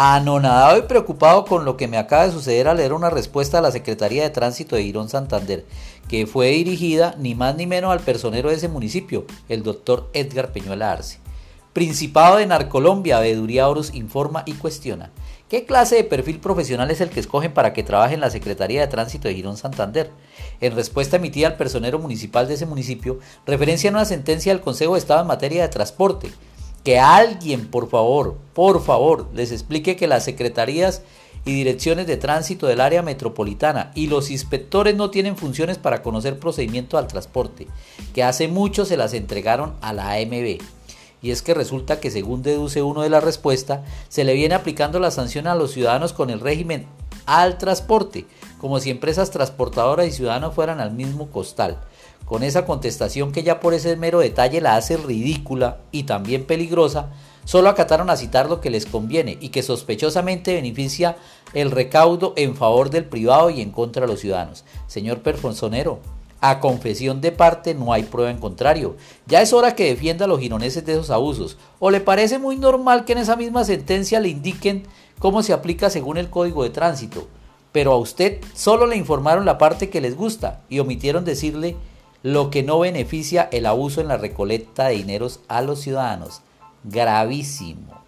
Anonadado y preocupado con lo que me acaba de suceder al leer una respuesta a la Secretaría de Tránsito de Girón Santander, que fue dirigida ni más ni menos al personero de ese municipio, el doctor Edgar Peñuela Arce. Principado de Narcolombia, Veeduría Oros informa y cuestiona. ¿Qué clase de perfil profesional es el que escogen para que trabaje en la Secretaría de Tránsito de Girón Santander? En respuesta emitida al personero municipal de ese municipio, referencia a una sentencia del Consejo de Estado en materia de transporte, que alguien, por favor, por favor, les explique que las secretarías y direcciones de tránsito del área metropolitana y los inspectores no tienen funciones para conocer procedimiento al transporte, que hace mucho se las entregaron a la AMB. Y es que resulta que según deduce uno de la respuesta, se le viene aplicando la sanción a los ciudadanos con el régimen al transporte, como si empresas transportadoras y ciudadanos fueran al mismo costal. Con esa contestación que ya por ese mero detalle la hace ridícula y también peligrosa, solo acataron a citar lo que les conviene y que sospechosamente beneficia el recaudo en favor del privado y en contra de los ciudadanos. Señor Perfonsonero, a confesión de parte no hay prueba en contrario. Ya es hora que defienda a los gironeses de esos abusos. ¿O le parece muy normal que en esa misma sentencia le indiquen cómo se aplica según el Código de Tránsito? Pero a usted solo le informaron la parte que les gusta y omitieron decirle lo que no beneficia el abuso en la recolecta de dineros a los ciudadanos. Gravísimo.